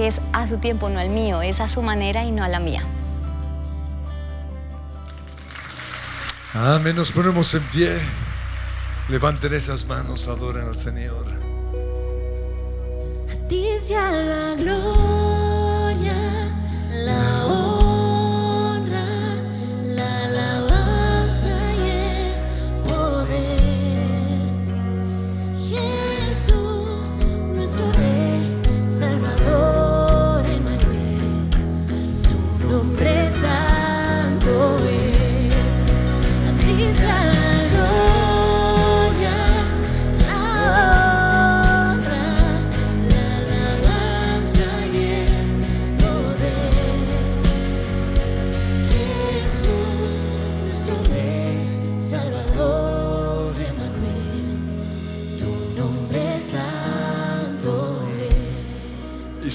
que es a su tiempo, no al mío, es a su manera y no a la mía. Amén, nos ponemos en pie. Levanten esas manos, adoren al Señor. A ti sea la gloria, la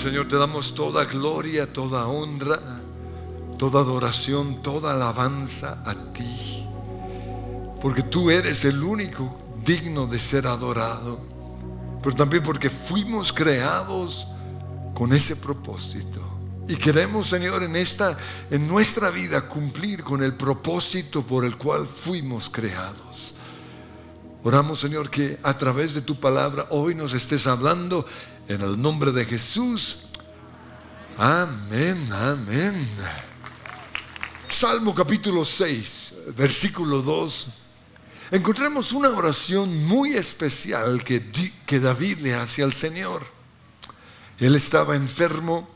Señor, te damos toda gloria, toda honra, toda adoración, toda alabanza a ti. Porque tú eres el único digno de ser adorado. Pero también porque fuimos creados con ese propósito. Y queremos, Señor, en esta en nuestra vida cumplir con el propósito por el cual fuimos creados. Oramos, Señor, que a través de tu palabra hoy nos estés hablando en el nombre de Jesús. Amén, amén. Salmo capítulo 6, versículo 2. Encontramos una oración muy especial que, que David le hace al Señor. Él estaba enfermo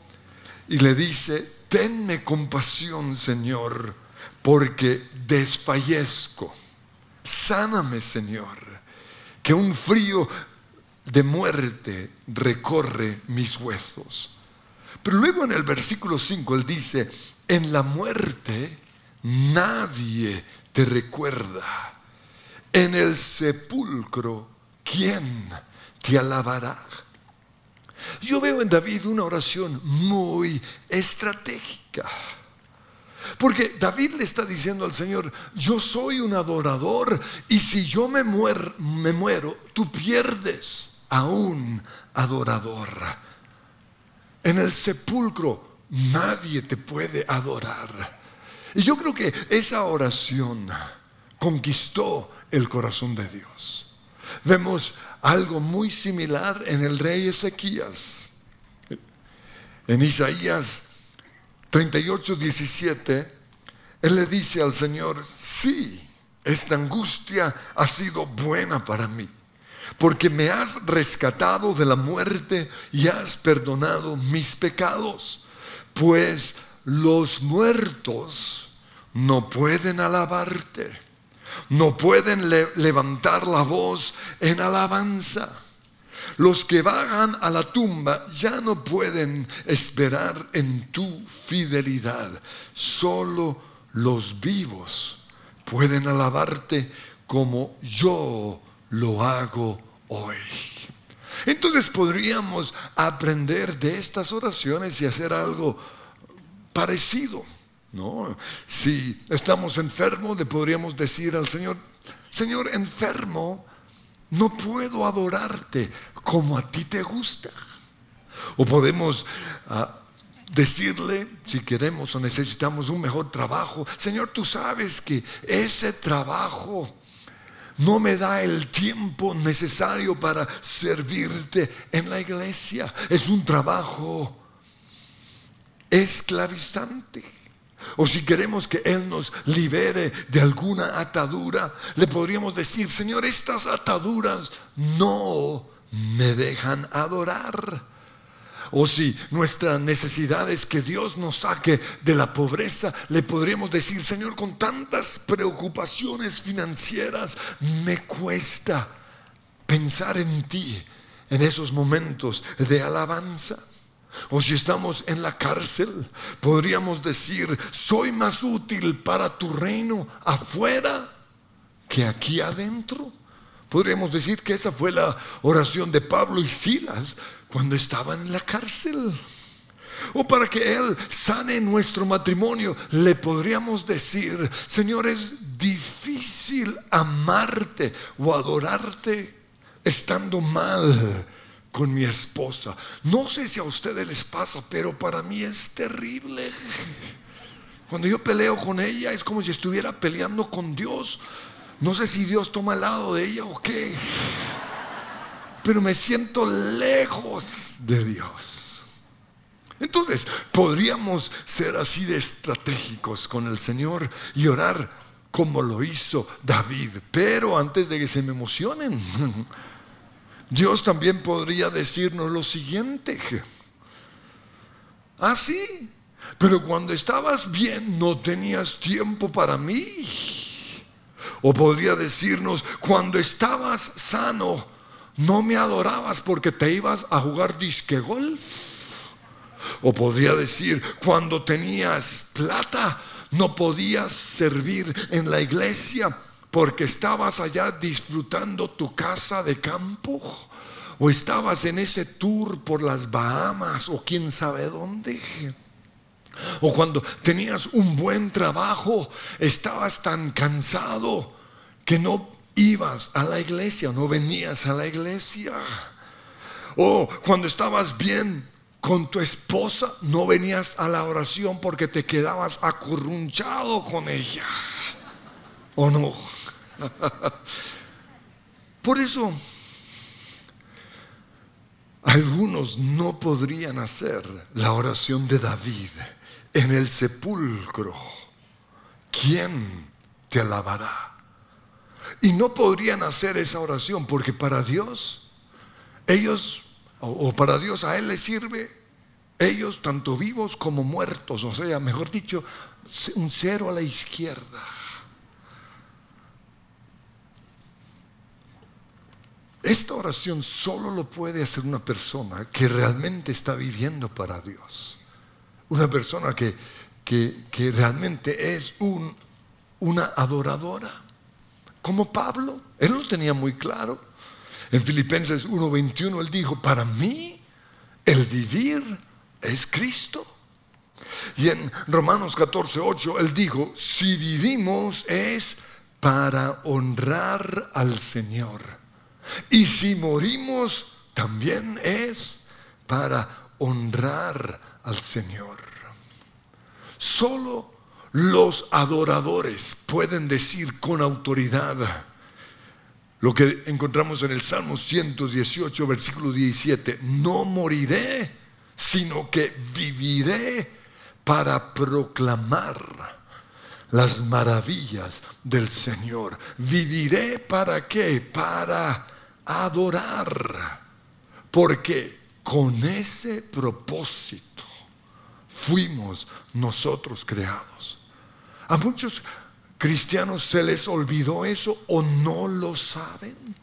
y le dice, tenme compasión, Señor, porque desfallezco. Sáname, Señor, que un frío de muerte recorre mis huesos. Pero luego en el versículo 5 él dice, en la muerte nadie te recuerda. En el sepulcro, ¿quién te alabará? Yo veo en David una oración muy estratégica. Porque David le está diciendo al Señor, yo soy un adorador y si yo me, muer- me muero, tú pierdes a un adorador. En el sepulcro nadie te puede adorar. Y yo creo que esa oración conquistó el corazón de Dios. Vemos algo muy similar en el rey Ezequías. En Isaías 38, 17, él le dice al Señor, sí, esta angustia ha sido buena para mí, porque me has rescatado de la muerte y has perdonado mis pecados, pues los muertos no pueden alabarte, no pueden le- levantar la voz en alabanza. Los que vagan a la tumba ya no pueden esperar en tu fidelidad. Solo los vivos pueden alabarte como yo lo hago hoy. Entonces podríamos aprender de estas oraciones y hacer algo parecido. ¿no? Si estamos enfermos, le podríamos decir al Señor, Señor, enfermo, no puedo adorarte como a ti te gusta. O podemos ah, decirle, si queremos o necesitamos un mejor trabajo, Señor, tú sabes que ese trabajo no me da el tiempo necesario para servirte en la iglesia. Es un trabajo esclavizante. O si queremos que Él nos libere de alguna atadura, le podríamos decir, Señor, estas ataduras no me dejan adorar. O si nuestra necesidad es que Dios nos saque de la pobreza, le podríamos decir, Señor, con tantas preocupaciones financieras, me cuesta pensar en ti en esos momentos de alabanza. O si estamos en la cárcel, podríamos decir, soy más útil para tu reino afuera que aquí adentro. Podríamos decir que esa fue la oración de Pablo y Silas cuando estaban en la cárcel. O para que Él sane nuestro matrimonio, le podríamos decir, Señor, es difícil amarte o adorarte estando mal con mi esposa. No sé si a ustedes les pasa, pero para mí es terrible. Cuando yo peleo con ella es como si estuviera peleando con Dios. No sé si Dios toma el lado de ella o qué. Pero me siento lejos de Dios. Entonces, podríamos ser así de estratégicos con el Señor y orar como lo hizo David. Pero antes de que se me emocionen, Dios también podría decirnos lo siguiente. Ah, sí, pero cuando estabas bien no tenías tiempo para mí. O podría decirnos, cuando estabas sano, no me adorabas porque te ibas a jugar disque golf. O podría decir, cuando tenías plata, no podías servir en la iglesia porque estabas allá disfrutando tu casa de campo. O estabas en ese tour por las Bahamas o quién sabe dónde. O cuando tenías un buen trabajo, estabas tan cansado que no ibas a la iglesia, no venías a la iglesia. O cuando estabas bien con tu esposa, no venías a la oración porque te quedabas acurrunchado con ella. ¿O no? Por eso, algunos no podrían hacer la oración de David en el sepulcro. ¿Quién te alabará? Y no podrían hacer esa oración porque para Dios, ellos, o para Dios a Él le sirve, ellos tanto vivos como muertos, o sea, mejor dicho, un cero a la izquierda. Esta oración solo lo puede hacer una persona que realmente está viviendo para Dios. Una persona que, que, realmente es un, una adoradora. Como Pablo, él lo tenía muy claro. En Filipenses 1:21 él dijo, para mí el vivir es Cristo. Y en Romanos 14:8 él dijo, si vivimos es para honrar al Señor. Y si morimos también es para honrar al Señor. Solo los adoradores pueden decir con autoridad lo que encontramos en el Salmo 118, versículo 17, no moriré, sino que viviré para proclamar las maravillas del Señor. ¿Viviré para qué? Para adorar. Porque con ese propósito fuimos nosotros creados. A muchos cristianos se les olvidó eso o no lo saben.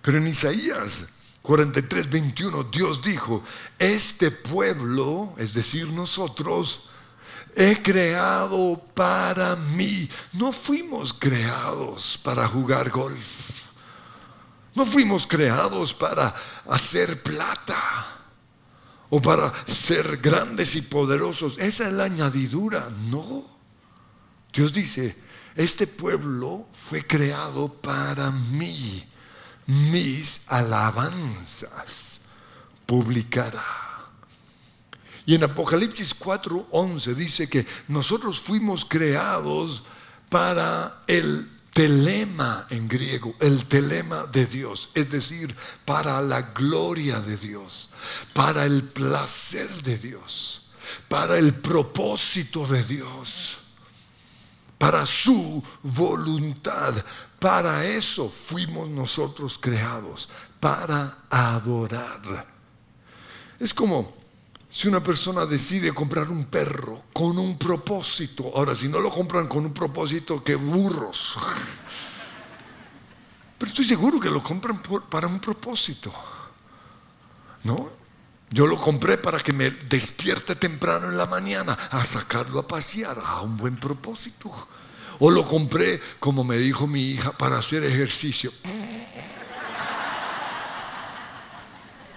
Pero en Isaías 43, 21 Dios dijo, este pueblo, es decir, nosotros, he creado para mí. No fuimos creados para jugar golf. No fuimos creados para hacer plata o para ser grandes y poderosos. Esa es la añadidura. No. Dios dice, este pueblo fue creado para mí. Mis alabanzas publicará. Y en Apocalipsis 4:11 dice que nosotros fuimos creados para el telema en griego, el telema de Dios, es decir, para la gloria de Dios, para el placer de Dios, para el propósito de Dios, para su voluntad. Para eso fuimos nosotros creados, para adorar. Es como si una persona decide comprar un perro con un propósito, ahora si no lo compran con un propósito, que burros. Pero estoy seguro que lo compran para un propósito. ¿No? Yo lo compré para que me despierte temprano en la mañana a sacarlo a pasear, a un buen propósito. O lo compré, como me dijo mi hija, para hacer ejercicio.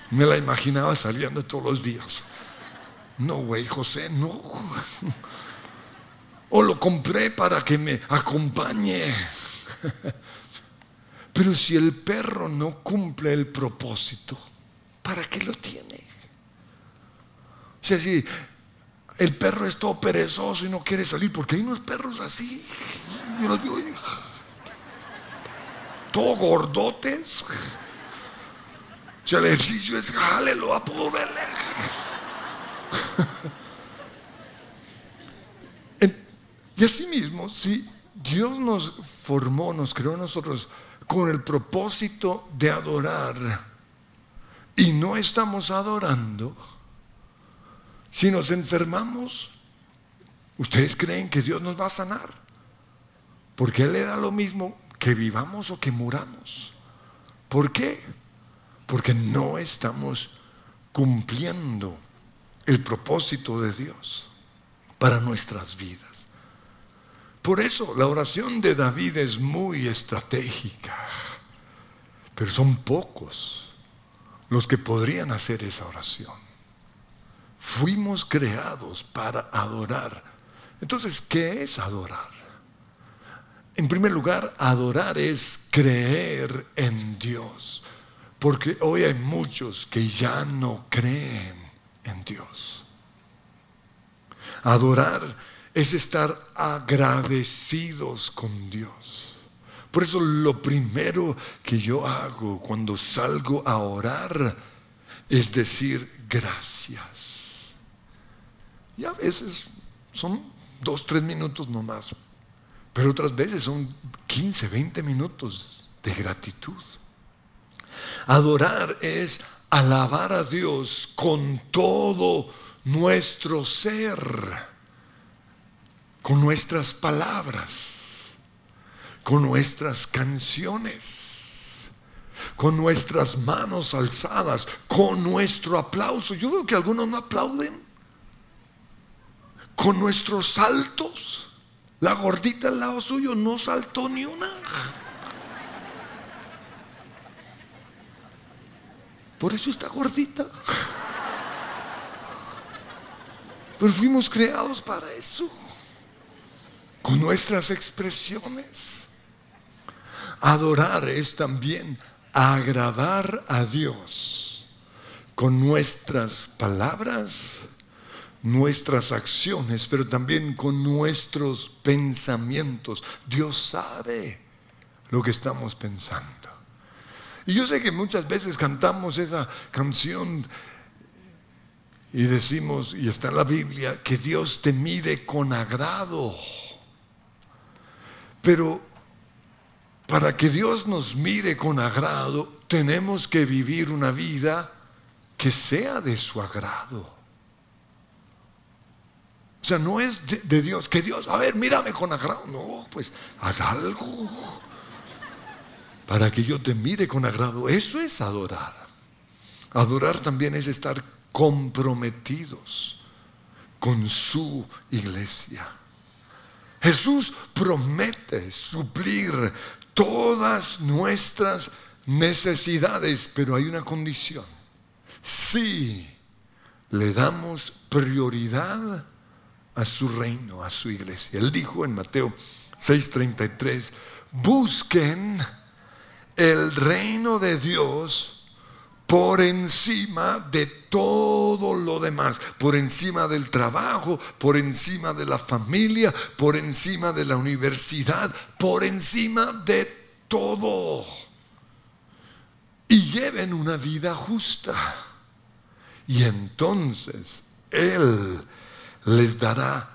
Me la imaginaba saliendo todos los días. No, güey, José, no. O lo compré para que me acompañe. Pero si el perro no cumple el propósito, ¿para qué lo tiene? O sea, si el perro es todo perezoso y no quiere salir, porque hay unos perros así, yo los veo, todo gordotes. Si el ejercicio es jale, lo va a. Y así mismo, si Dios nos formó, nos creó a nosotros con el propósito de adorar y no estamos adorando, si nos enfermamos, ¿ustedes creen que Dios nos va a sanar? Porque Él le da lo mismo que vivamos o que muramos. ¿Por qué? Porque no estamos cumpliendo el propósito de Dios para nuestras vidas. Por eso la oración de David es muy estratégica, pero son pocos los que podrían hacer esa oración. Fuimos creados para adorar. Entonces, ¿qué es adorar? En primer lugar, adorar es creer en Dios, porque hoy hay muchos que ya no creen en Dios. Adorar es estar agradecidos con Dios. Por eso lo primero que yo hago cuando salgo a orar es decir gracias. Y a veces son dos, tres minutos nomás, pero otras veces son 15, 20 minutos de gratitud. Adorar es alabar a Dios con todo nuestro ser con nuestras palabras, con nuestras canciones, con nuestras manos alzadas, con nuestro aplauso. Yo veo que algunos no aplauden. Con nuestros saltos. La gordita al lado suyo no saltó ni una. Por eso está gordita. Pero fuimos creados para eso con nuestras expresiones. Adorar es también agradar a Dios con nuestras palabras, nuestras acciones, pero también con nuestros pensamientos. Dios sabe lo que estamos pensando. Y yo sé que muchas veces cantamos esa canción y decimos, y está en la Biblia, que Dios te mire con agrado. Pero para que Dios nos mire con agrado, tenemos que vivir una vida que sea de su agrado. O sea, no es de, Dios, que Dios, a ver, mírame con agrado. No, pues haz algo para que yo te mire con agrado. Eso es adorar. Adorar también es estar comprometidos con su iglesia. Jesús promete suplir todas nuestras necesidades, pero hay una condición. Si le damos prioridad a su reino, a su iglesia. Él dijo en Mateo 6:33, busquen el reino de Dios por encima de todo lo demás, por encima del trabajo, por encima de la familia, por encima de la universidad, por encima de todo. Y lleven una vida justa. Y entonces Él les dará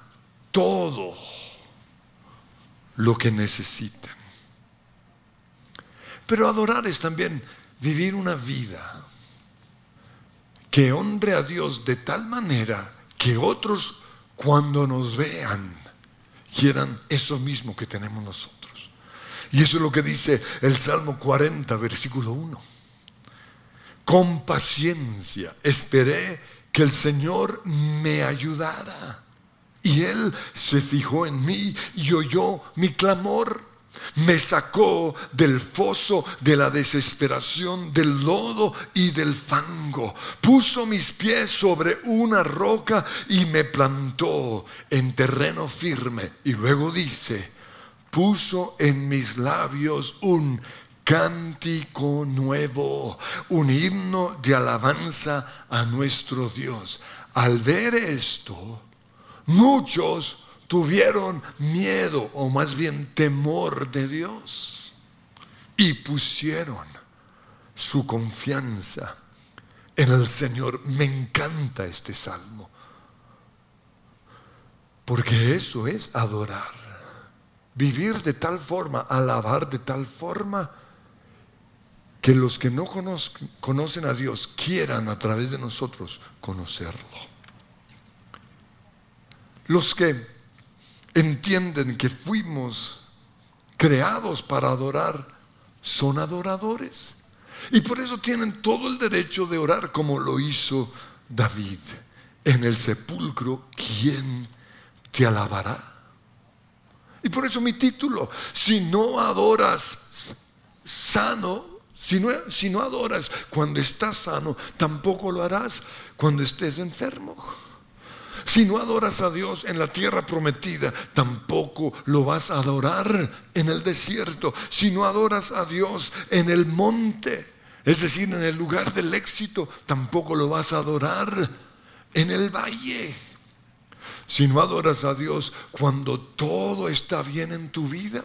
todo lo que necesiten. Pero adorar es también vivir una vida que honre a Dios de tal manera que otros cuando nos vean quieran eso mismo que tenemos nosotros. Y eso es lo que dice el Salmo 40, versículo 1. Con paciencia esperé que el Señor me ayudara. Y Él se fijó en mí y oyó mi clamor me sacó del foso de la desesperación, del lodo y del fango. Puso mis pies sobre una roca y me plantó en terreno firme. Y luego dice, puso en mis labios un cántico nuevo, un himno de alabanza a nuestro Dios. Al ver esto, muchos tuvieron miedo o más bien temor de Dios y pusieron su confianza en el Señor. Me encanta este salmo, porque eso es adorar. Vivir de tal forma, alabar de tal forma, que los que no conocen a Dios quieran a través de nosotros conocerlo. Los que entienden que fuimos creados para adorar son adoradores. Y por eso tienen todo el derecho de orar como lo hizo David. En el sepulcro, ¿quién te alabará? Y por eso mi título, si no adoras sano, si no, si no adoras cuando estás sano, tampoco lo harás cuando estés enfermo. Si no adoras a Dios en la tierra prometida, tampoco lo vas a adorar en el desierto. Si no adoras a Dios en el monte, es decir, en el lugar del éxito, tampoco lo vas a adorar en el valle. Si no adoras a Dios cuando todo está bien en tu vida,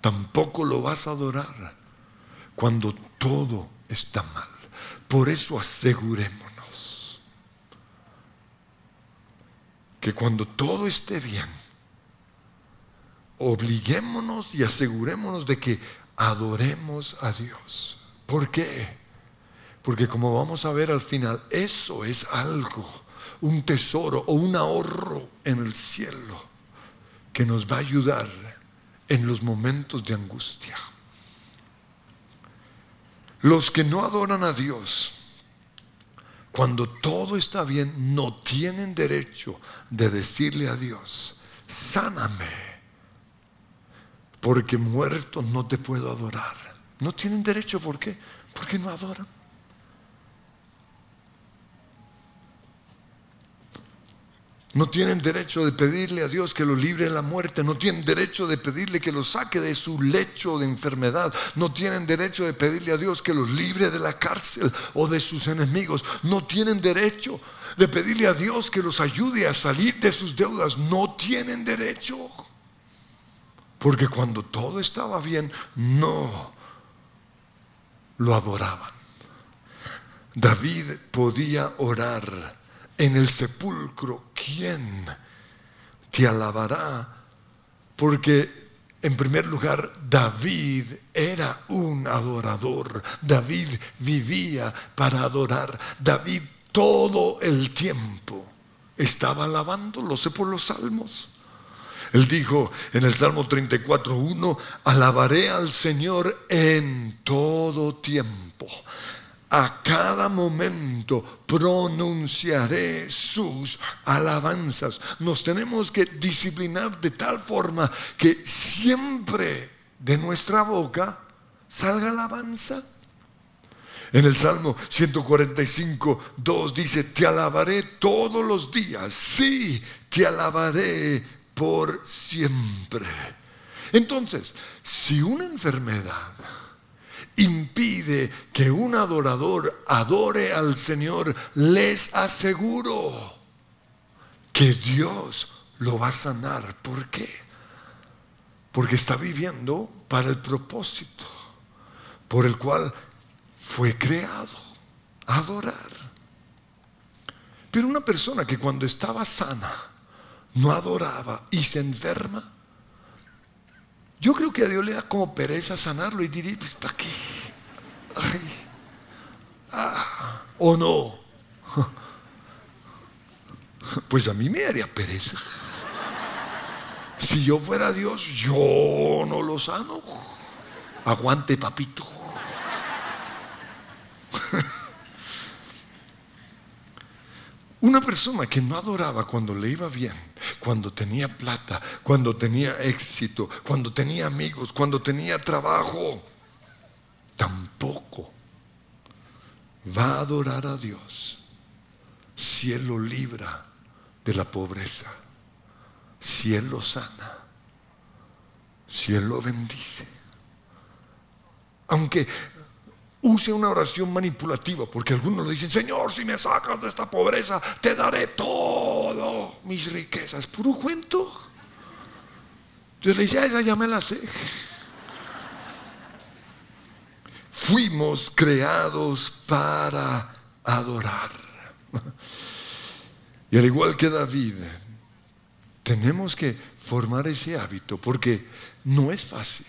tampoco lo vas a adorar cuando todo está mal. Por eso aseguremos cuando todo esté bien, obliguémonos y asegurémonos de que adoremos a Dios. ¿Por qué? Porque como vamos a ver al final, eso es algo, un tesoro o un ahorro en el cielo que nos va a ayudar en los momentos de angustia. Los que no adoran a Dios, cuando todo está bien, no tienen derecho de decirle a Dios, sáname, porque muerto no te puedo adorar. No tienen derecho, ¿por qué? Porque no adoran. No tienen derecho de pedirle a Dios que lo libre de la muerte. No tienen derecho de pedirle que lo saque de su lecho de enfermedad. No tienen derecho de pedirle a Dios que los libre de la cárcel o de sus enemigos. No tienen derecho de pedirle a Dios que los ayude a salir de sus deudas. No tienen derecho. Porque cuando todo estaba bien, no lo adoraban. David podía orar en el sepulcro, ¿quién te alabará? Porque en primer lugar, David era un adorador. David vivía para adorar. David todo el tiempo estaba alabando, lo sé por los salmos. Él dijo en el Salmo 34.1, alabaré al Señor en todo tiempo a cada momento pronunciaré sus alabanzas. Nos tenemos que disciplinar de tal forma que siempre de nuestra boca salga alabanza. En el Salmo 145, 2 dice, te alabaré todos los días, sí, te alabaré por siempre. Entonces, si una enfermedad impide que un adorador adore al Señor, les aseguro que Dios lo va a sanar. ¿Por qué? Porque está viviendo para el propósito por el cual fue creado, adorar. Pero una persona que cuando estaba sana no adoraba y se enferma, yo creo que a Dios le da como pereza sanarlo y diría, pues ¿para qué? Ah, ¿O no? Pues a mí me haría pereza. Si yo fuera Dios, yo no lo sano. Aguante, papito. Una persona que no adoraba cuando le iba bien, cuando tenía plata, cuando tenía éxito, cuando tenía amigos, cuando tenía trabajo, tampoco va a adorar a Dios si Él lo libra de la pobreza, si Él lo sana, si Él lo bendice. Aunque use una oración manipulativa, porque algunos le dicen, Señor, si me sacas de esta pobreza, te daré todo mis riquezas. Puro cuento. Yo le dice, ya me la sé. Fuimos creados para adorar. Y al igual que David, tenemos que formar ese hábito porque no es fácil.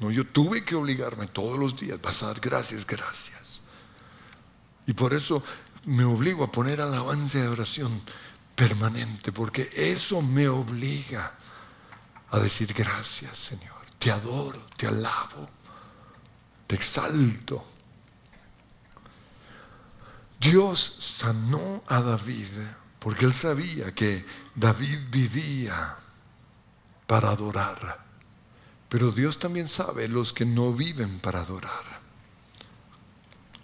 No, yo tuve que obligarme todos los días, vas a dar gracias, gracias. Y por eso me obligo a poner alabanza y oración permanente, porque eso me obliga a decir gracias, Señor. Te adoro, te alabo, te exalto. Dios sanó a David porque él sabía que David vivía para adorar. Pero Dios también sabe los que no viven para adorar.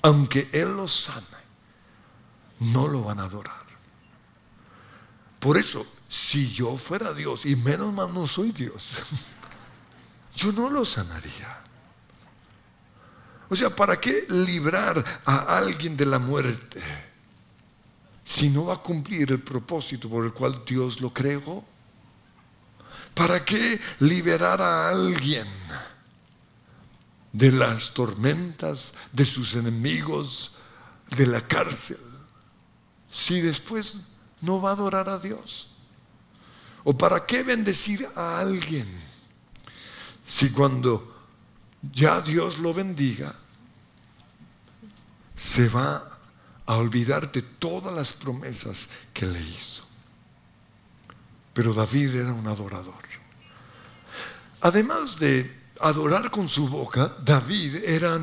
Aunque Él los sane, no lo van a adorar. Por eso, si yo fuera Dios, y menos mal no soy Dios, yo no lo sanaría. O sea, ¿para qué librar a alguien de la muerte si no va a cumplir el propósito por el cual Dios lo creó? ¿Para qué liberar a alguien de las tormentas, de sus enemigos, de la cárcel, si después no va a adorar a Dios? ¿O para qué bendecir a alguien si cuando ya Dios lo bendiga, se va a olvidar de todas las promesas que le hizo? Pero David era un adorador. Además de adorar con su boca, David era,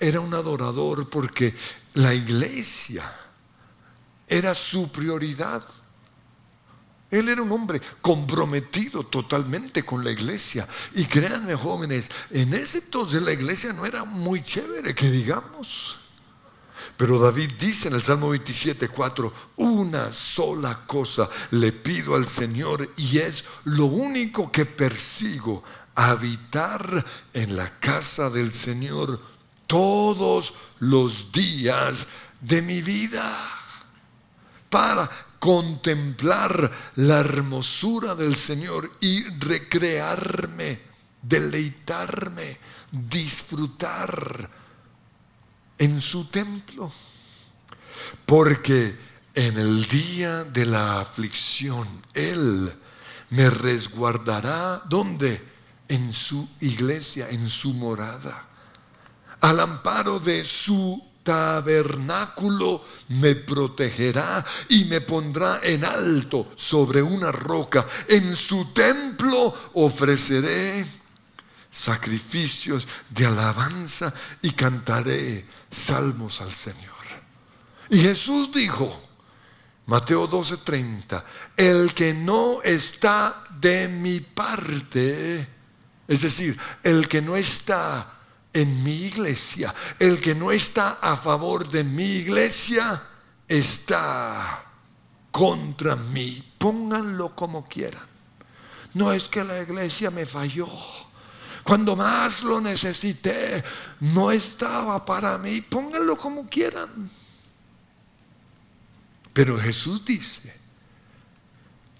era un adorador porque la iglesia era su prioridad. Él era un hombre comprometido totalmente con la iglesia. Y créanme jóvenes, en ese entonces la iglesia no era muy chévere, que digamos. Pero David dice en el Salmo 27, 4, una sola cosa le pido al Señor y es lo único que persigo, habitar en la casa del Señor todos los días de mi vida para contemplar la hermosura del Señor y recrearme, deleitarme, disfrutar en su templo. Porque en el día de la aflicción Él me resguardará. ¿Dónde? En su iglesia, en su morada. Al amparo de su tabernáculo me protegerá y me pondrá en alto sobre una roca. En su templo ofreceré sacrificios de alabanza y cantaré salmos al Señor. Y Jesús dijo, Mateo 12:30, el que no está de mi parte, es decir, el que no está en mi iglesia, el que no está a favor de mi iglesia, está contra mí. Pónganlo como quieran. No es que la iglesia me falló. Cuando más lo necesité, no estaba para mí. Pónganlo como quieran. Pero Jesús dice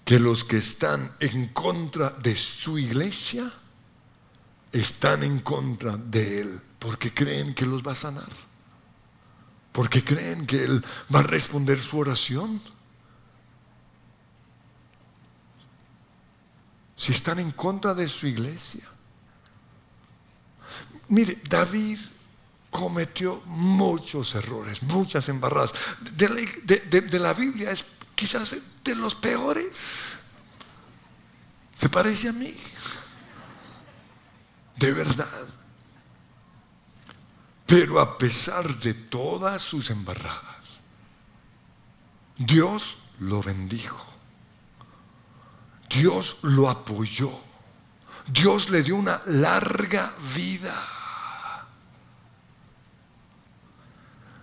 que los que están en contra de su iglesia están en contra de Él porque creen que los va a sanar. Porque creen que Él va a responder su oración. Si están en contra de su iglesia. Mire, David cometió muchos errores, muchas embarradas. De la, Biblia es quizás de los peores. ¿Se parece a mí? De verdad. Pero a pesar de todas sus embarradas, Dios lo bendijo. Dios lo apoyó. Dios le dio una larga vida.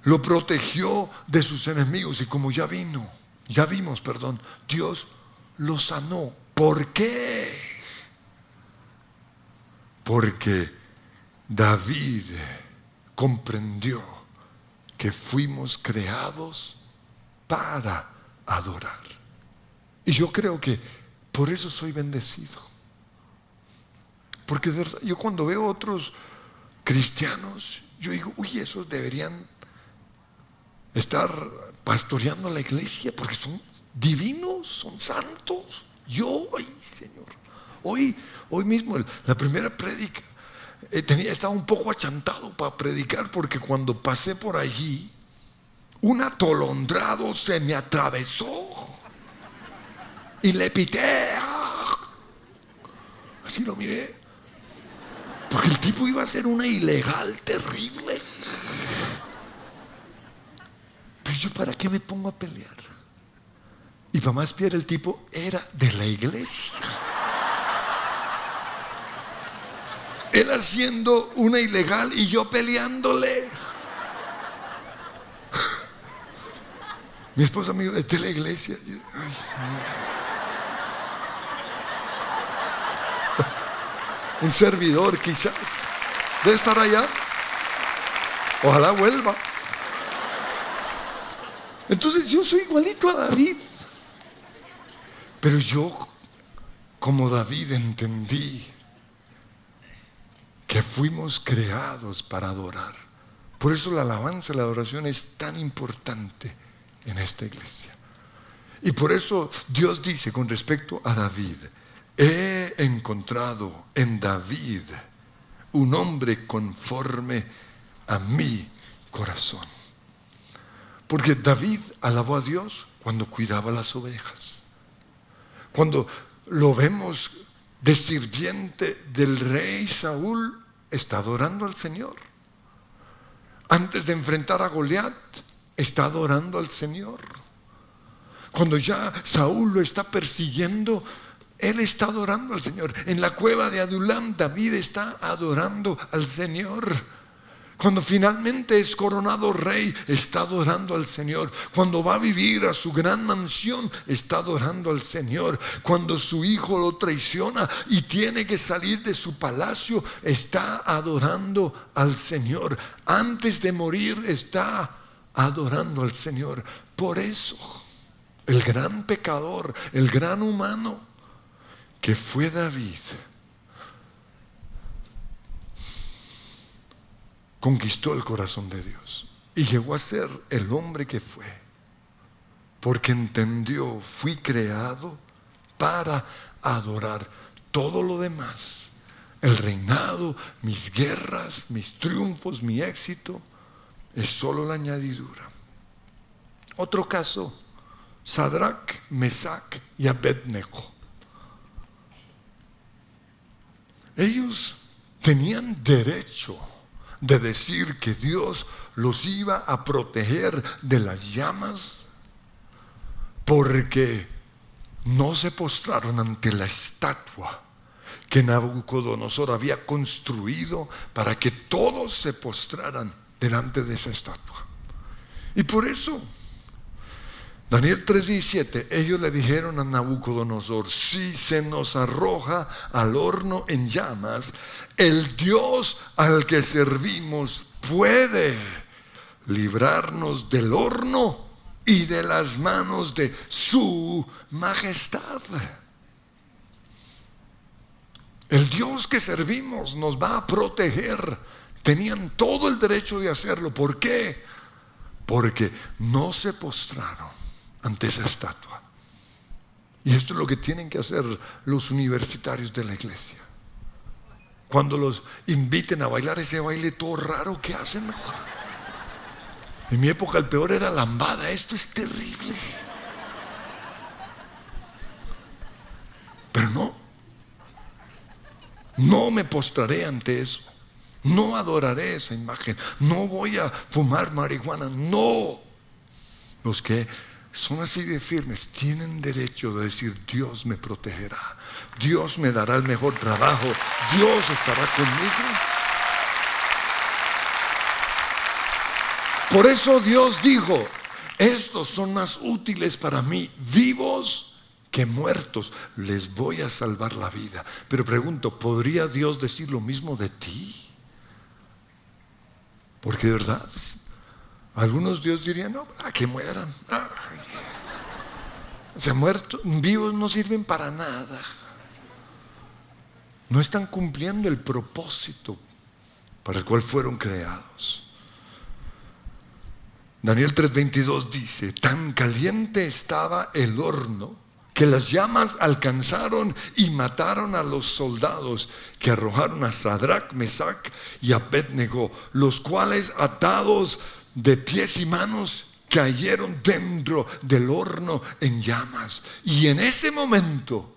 Lo protegió de sus enemigos y como ya vino, ya vimos, perdón, Dios lo sanó. ¿Por qué? Porque David comprendió que fuimos creados para adorar. Y yo creo que por eso soy bendecido. Porque yo cuando veo otros cristianos, yo digo, uy, esos deberían estar pastoreando la iglesia porque son divinos, son santos. Yo, ay Señor, hoy, hoy mismo, la primera prédica, eh, tenía, estaba un poco achantado para predicar porque cuando pasé por allí, un atolondrado se me atravesó y le pité. Así lo miré. Porque el tipo iba a ser una ilegal terrible. Pero yo, ¿para qué me pongo a pelear? Y para más piedra, el tipo era de la iglesia. Él haciendo una ilegal y yo peleándole. Mi esposa me dijo, de la iglesia. Un servidor quizás. Debe estar allá. Ojalá vuelva. Entonces yo soy igualito a David. Pero yo, como David, entendí que fuimos creados para adorar. Por eso la alabanza, la adoración es tan importante en esta iglesia. Y por eso Dios dice con respecto a David, he encontrado en David un hombre conforme a mi corazón. Porque David alabó a Dios cuando cuidaba las ovejas. Cuando lo vemos de sirviente del rey Saúl, está adorando al Señor. Antes de enfrentar a Goliat, está adorando al Señor. Cuando ya Saúl lo está persiguiendo, él está adorando al Señor. En la cueva de Adulam, David está adorando al Señor. Cuando finalmente es coronado rey, está adorando al Señor. Cuando va a vivir a su gran mansión, está adorando al Señor. Cuando su hijo lo traiciona y tiene que salir de su palacio, está adorando al Señor. Antes de morir, está adorando al Señor. Por eso, el gran pecador, el gran humano que fue David, conquistó el corazón de Dios y llegó a ser el hombre que fue, porque entendió, fui creado para adorar todo lo demás, el reinado, mis guerras, mis triunfos, mi éxito, es solo la añadidura. Otro caso, Sadrach, Mesach y Abednego. Ellos tenían derecho de decir que Dios los iba a proteger de las llamas porque no se postraron ante la estatua que Nabucodonosor había construido para que todos se postraran delante de esa estatua. Y por eso, Daniel 3:17, ellos le dijeron a Nabucodonosor, si se nos arroja al horno en llamas, el Dios al que servimos puede librarnos del horno y de las manos de su majestad. El Dios que servimos nos va a proteger. Tenían todo el derecho de hacerlo. ¿Por qué? Porque no se postraron ante esa estatua. Y esto es lo que tienen que hacer los universitarios de la iglesia cuando los inviten a bailar ese baile todo raro que hacen. En mi época el peor era lambada, esto es terrible. Pero no, no me postraré ante eso. No adoraré esa imagen. No voy a fumar marihuana. No. Los que son así de firmes tienen derecho de decir, Dios me protegerá, Dios me dará el mejor trabajo, Dios estará conmigo. Por eso Dios dijo, estos son más útiles para mí, vivos que muertos, les voy a salvar la vida. Pero pregunto, ¿podría Dios decir lo mismo de ti? Porque de verdad, algunos Dios dirían, no, a que mueran. Ay. Se muertos, vivos no sirven para nada. No están cumpliendo el propósito para el cual fueron creados. Daniel 3:22 dice, tan caliente estaba el horno que las llamas alcanzaron y mataron a los soldados que arrojaron a Sadrach, Mesach y Abednego, los cuales atados de pies y manos cayeron dentro del horno en llamas. Y en ese momento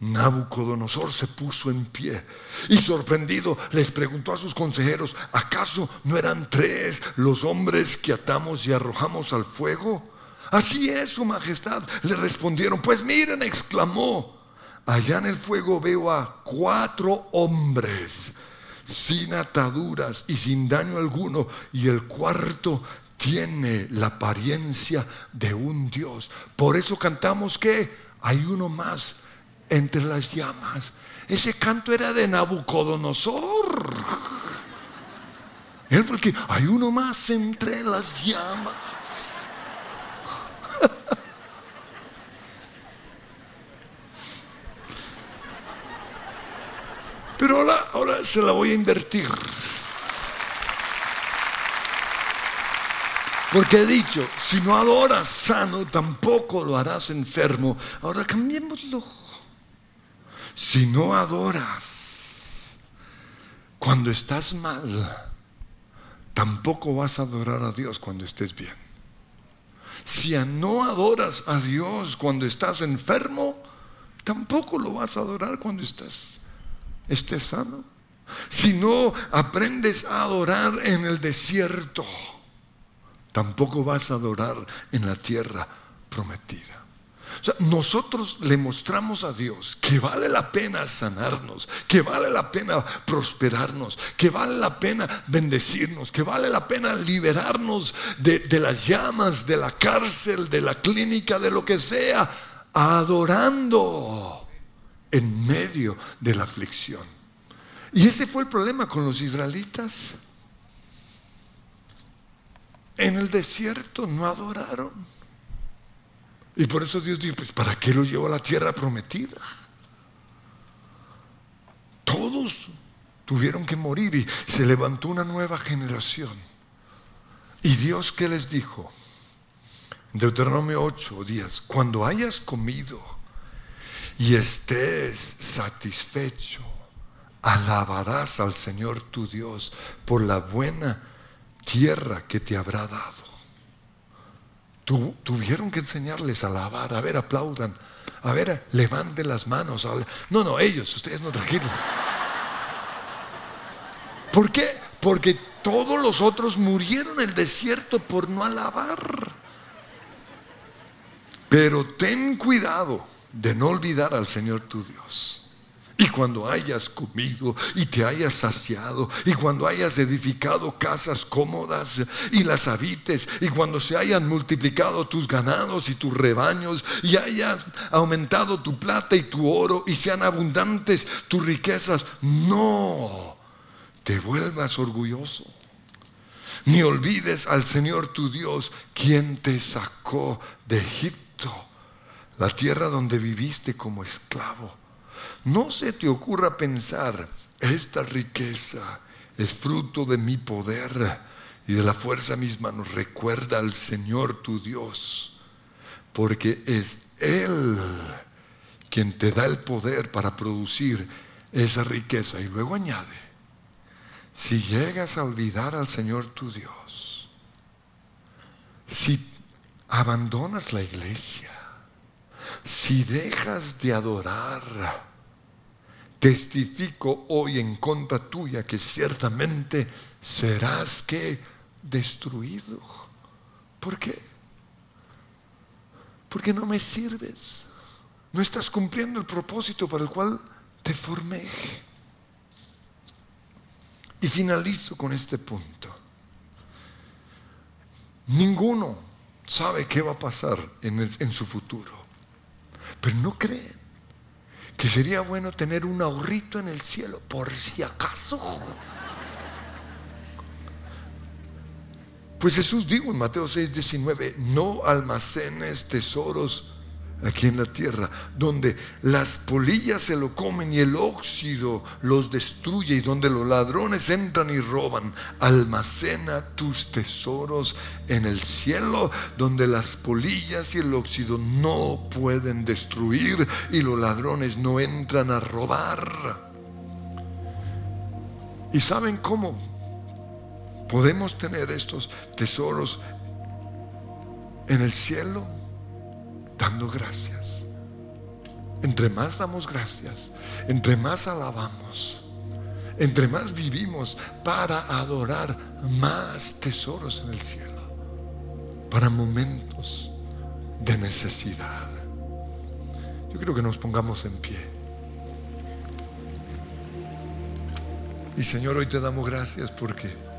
Nabucodonosor se puso en pie y sorprendido les preguntó a sus consejeros, ¿acaso no eran tres los hombres que atamos y arrojamos al fuego? Así es, su majestad. Le respondieron, pues miren, exclamó, allá en el fuego veo a cuatro hombres sin ataduras y sin daño alguno, y el cuarto tiene la apariencia de un Dios. Por eso cantamos que hay uno más entre las llamas. Ese canto era de Nabucodonosor. Él fue el que hay uno más entre las llamas. Pero ahora, ahora se la voy a invertir. Porque he dicho, si no adoras sano, tampoco lo harás enfermo. Ahora cambiémoslo. Si no adoras cuando estás mal, tampoco vas a adorar a Dios cuando estés bien. Si no adoras a Dios cuando estás enfermo, tampoco lo vas a adorar cuando estás, estés sano. Si no aprendes a adorar en el desierto, tampoco vas a adorar en la tierra prometida. O sea, nosotros le mostramos a Dios que vale la pena sanarnos, que vale la pena prosperarnos, que vale la pena bendecirnos, que vale la pena liberarnos de, de las llamas, de la cárcel, de la clínica, de lo que sea, adorando en medio de la aflicción. Y ese fue el problema con los israelitas. En el desierto no adoraron. Y por eso Dios dijo, pues ¿para qué los llevó a la tierra prometida? Todos tuvieron que morir y se levantó una nueva generación. ¿Y Dios qué les dijo? Deuteronomio 8 o 10, cuando hayas comido y estés satisfecho, alabarás al Señor tu Dios por la buena tierra que te habrá dado. tuvieron que enseñarles a alabar, a ver, aplaudan, a ver, levanten las manos. No, no, ellos, ustedes no tranquilos. ¿Por qué? Porque todos los otros murieron en el desierto por no alabar. Pero ten cuidado de no olvidar al Señor tu Dios. Y cuando hayas comido y te hayas saciado, y cuando hayas edificado casas cómodas y las habites, y cuando se hayan multiplicado tus ganados y tus rebaños, y hayas aumentado tu plata y tu oro, y sean abundantes tus riquezas, no te vuelvas orgulloso. Ni olvides al Señor tu Dios, quien te sacó de Egipto, la tierra donde viviste como esclavo no se te ocurra pensar, esta riqueza es fruto de mi poder y de la fuerza de mis manos. Recuerda al Señor tu Dios, porque es Él quien te da el poder para producir esa riqueza. Y luego añade, si llegas a olvidar al Señor tu Dios, si abandonas la iglesia, si dejas de adorar, testifico hoy en contra tuya que ciertamente serás que destruido. ¿Por qué? Porque no me sirves. No estás cumpliendo el propósito para el cual te formé. Y finalizo con este punto. Ninguno sabe qué va a pasar en, en su futuro. Pero no creen que sería bueno tener un ahorrito en el cielo, por si acaso. Pues Jesús dijo en Mateo 6, 19, no almacenes tesoros aquí en la tierra, donde las polillas se lo comen y el óxido los destruye y donde los ladrones entran y roban. Almacena tus tesoros en el cielo, donde las polillas y el óxido no pueden destruir y los ladrones no entran a robar. ¿Y saben cómo? Podemos tener estos tesoros en el cielo dando gracias. Entre más damos gracias, entre más alabamos, entre más vivimos para adorar, más tesoros en el cielo, para momentos de necesidad. Yo creo que nos pongamos en pie. Y Señor, hoy te damos gracias porque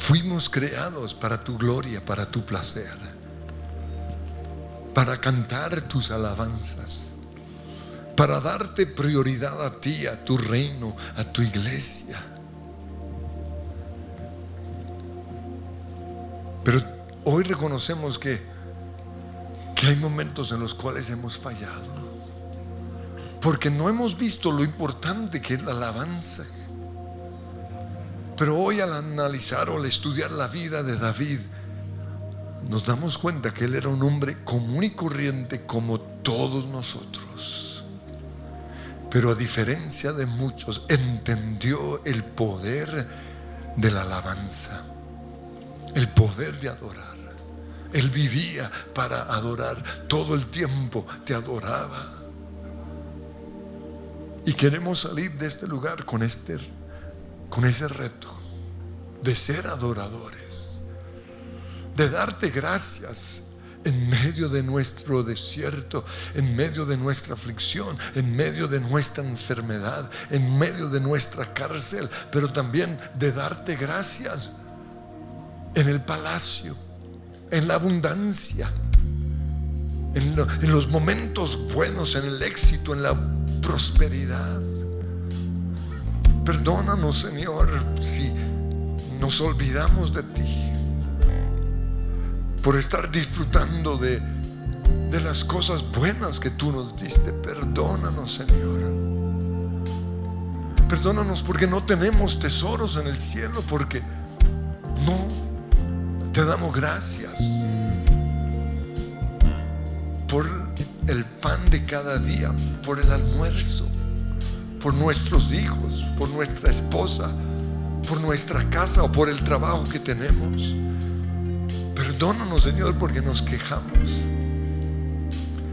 Fuimos creados para tu gloria, para tu placer, para cantar tus alabanzas, para darte prioridad a ti, a tu reino, a tu iglesia. Pero hoy reconocemos que, que hay momentos en los cuales hemos fallado, porque no hemos visto lo importante que es la alabanza pero hoy al analizar o al estudiar la vida de David, nos damos cuenta que él era un hombre común y corriente como todos nosotros. Pero a diferencia de muchos, entendió el poder de la alabanza, el poder de adorar. Él vivía para adorar, todo el tiempo te adoraba. Y queremos salir de este lugar con este con ese reto de ser adoradores, de darte gracias en medio de nuestro desierto, en medio de nuestra aflicción, en medio de nuestra enfermedad, en medio de nuestra cárcel, pero también de darte gracias en el palacio, en la abundancia, en, los momentos buenos, en el éxito, en la prosperidad. Perdónanos, Señor, si nos olvidamos de ti por estar disfrutando de, de las cosas buenas que tú nos diste. Perdónanos, Señor. Perdónanos porque no tenemos tesoros en el cielo, porque no te damos gracias por el pan de cada día, por el almuerzo por nuestros hijos, por nuestra esposa, por nuestra casa o por el trabajo que tenemos. Perdónanos, Señor, porque nos quejamos.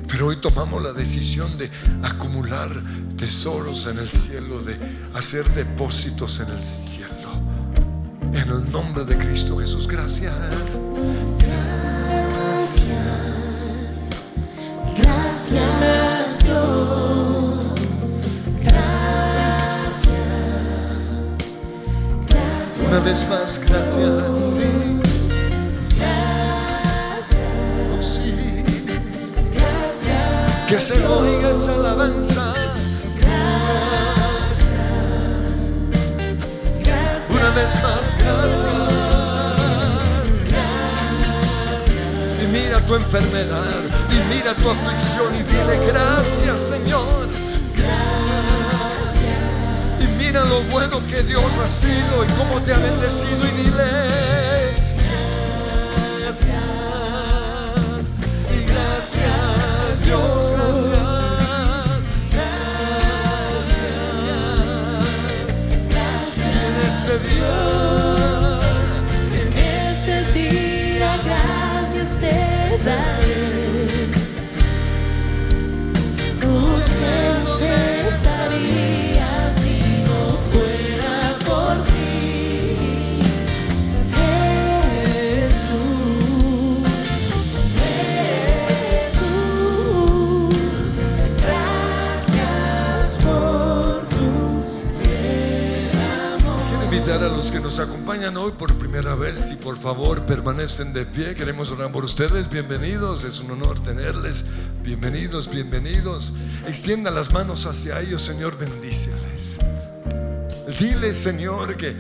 Pero hoy tomamos la decisión de acumular tesoros en el cielo, de hacer depósitos en el cielo. En el nombre de Cristo Jesús, gracias. Gracias, gracias Dios. Una vez más, gracias. Oh, Que se oiga esa alabanza. Una vez más, gracias. Y mira tu enfermedad, y mira tu aflicción, y dile gracias, Señor lo bueno que Dios ha sido y cómo te ha bendecido y dile gracias acompañan hoy por primera vez y por favor permanecen de pie. Queremos orar por ustedes. Bienvenidos, es un honor tenerles. Bienvenidos, bienvenidos. Extienda las manos hacia ellos, Señor, bendíceles. Dile, Señor, que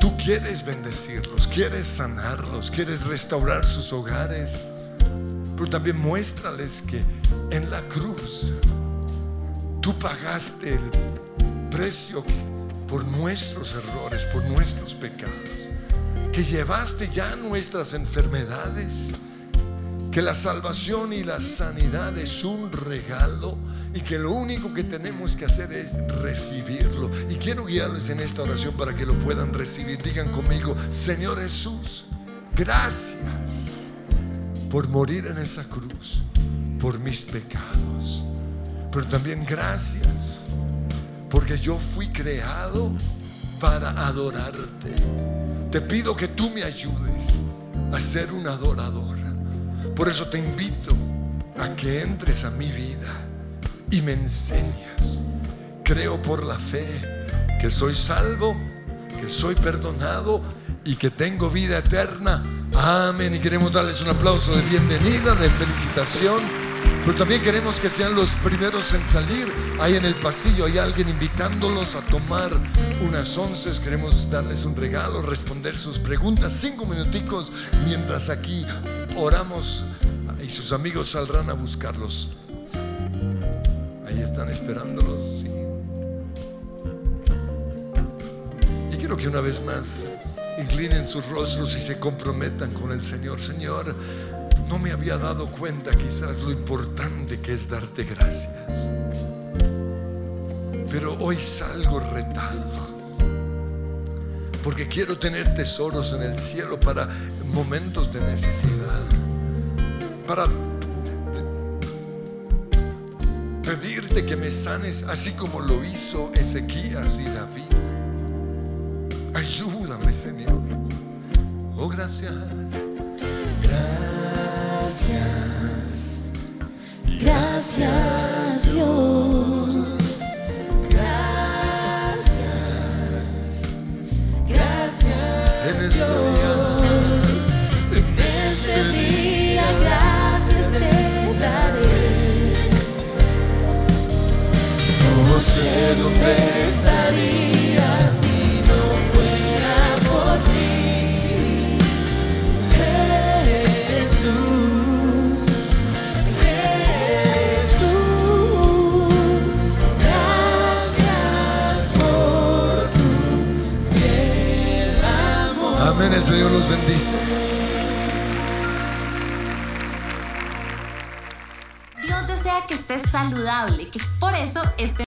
tú quieres bendecirlos, quieres sanarlos, quieres restaurar sus hogares. Pero también muéstrales que en la cruz tú pagaste el precio por nuestros errores, por nuestros pecados. Que llevaste ya nuestras enfermedades. Que la salvación y la sanidad es un regalo y que lo único que tenemos que hacer es recibirlo. Y quiero guiarles en esta oración para que lo puedan recibir. Digan conmigo, Señor Jesús, gracias por morir en esa cruz, por mis pecados. Pero también gracias porque yo fui creado para adorarte. Te pido que tú me ayudes a ser un adorador. Por eso te invito a que entres a mi vida y me enseñas. Creo por la fe que soy salvo, que soy perdonado y que tengo vida eterna. Amén. Y queremos darles un aplauso de bienvenida, de felicitación. Pero también queremos que sean los primeros en salir. Ahí en el pasillo hay alguien invitándolos a tomar unas once. Queremos darles un regalo, responder sus preguntas. Cinco minuticos mientras aquí oramos y sus amigos saldrán a buscarlos. Ahí están esperándolos. sí. Y quiero que una vez más inclinen sus rostros y se comprometan con el Señor. Señor, no me había dado cuenta quizás lo importante que es darte gracias. Pero hoy salgo retado. Porque quiero tener tesoros en el cielo para momentos de necesidad. Para pedirte que me sanes así como lo hizo Ezequías y David. Ayúdame, Señor. Oh, gracias. Gracias, gracias. Dios. Gracias, gracias En este día, en Este día gracias te daré. No sé dónde estaría El Señor los bendice. Dios desea que estés saludable, que por eso este